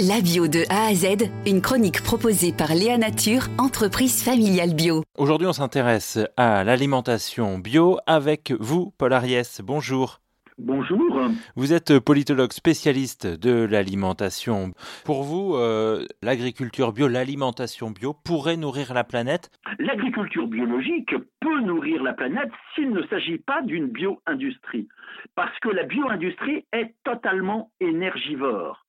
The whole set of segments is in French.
La bio de A à Z, une chronique proposée par Léa Nature, entreprise familiale bio. Aujourd'hui, on s'intéresse à l'alimentation bio avec vous, Paul Ariès. Bonjour. Bonjour. Vous êtes politologue spécialiste de l'alimentation. Pour vous, euh, l'agriculture bio, l'alimentation bio pourrait nourrir la planète? L'agriculture biologique peut nourrir la planète s'il ne s'agit pas d'une bio-industrie. Parce que la bio-industrie est totalement énergivore.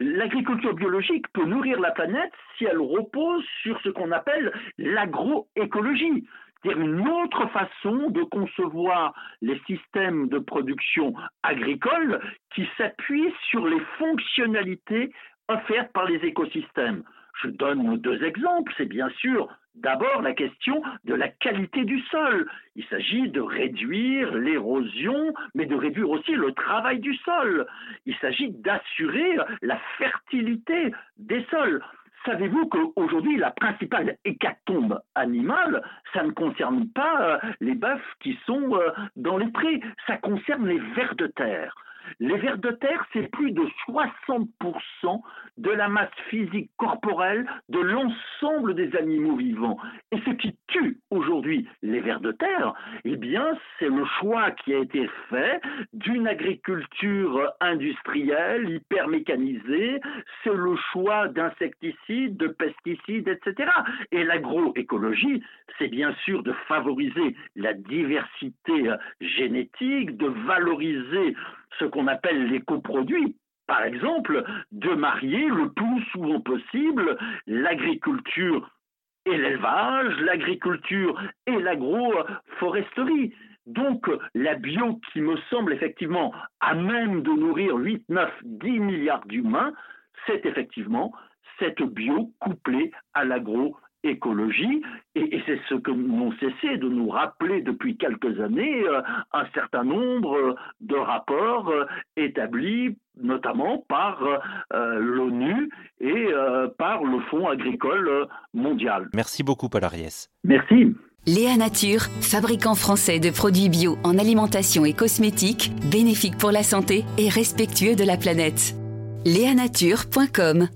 L'agriculture biologique peut nourrir la planète si elle repose sur ce qu'on appelle l'agroécologie, c'est-à-dire une autre façon de concevoir les systèmes de production agricole qui s'appuient sur les fonctionnalités offertes par les écosystèmes. Je donne deux exemples. C'est bien sûr d'abord la question de la qualité du sol. Il s'agit de réduire l'érosion, mais de réduire aussi le travail du sol. Il s'agit d'assurer la fertilité des sols. Savez-vous qu'aujourd'hui, la principale hécatombe animale, ça ne concerne pas euh, les bœufs qui sont euh, dans les prés, ça concerne les vers de terre. Les vers de terre, c'est plus de 60% de la masse physique corporelle de l'ensemble des animaux vivants. Et ce qui tue aujourd'hui les vers de terre, eh bien, c'est le choix qui a été fait d'une agriculture industrielle, hyper mécanisée, c'est le choix d'insecticides, de pesticides, etc. Et l'agroécologie, c'est bien sûr de favoriser la diversité génétique, de valoriser ce qu'on appelle les coproduits, par exemple, de marier le plus souvent possible l'agriculture et l'élevage, l'agriculture et l'agroforesterie. Donc la bio qui me semble effectivement à même de nourrir 8, 9, 10 milliards d'humains, c'est effectivement cette bio couplée à l'agro écologie, et, c'est ce que n'ont cessé de nous rappeler depuis quelques années euh, un certain nombre euh, de rapports euh, établis notamment par l'ONU et par le Fonds agricole mondial. Merci beaucoup, Paul Ariès. Merci. Léa Nature, fabricant français de produits bio en alimentation et cosmétiques, bénéfiques pour la santé et respectueux de la planète. Léanature.com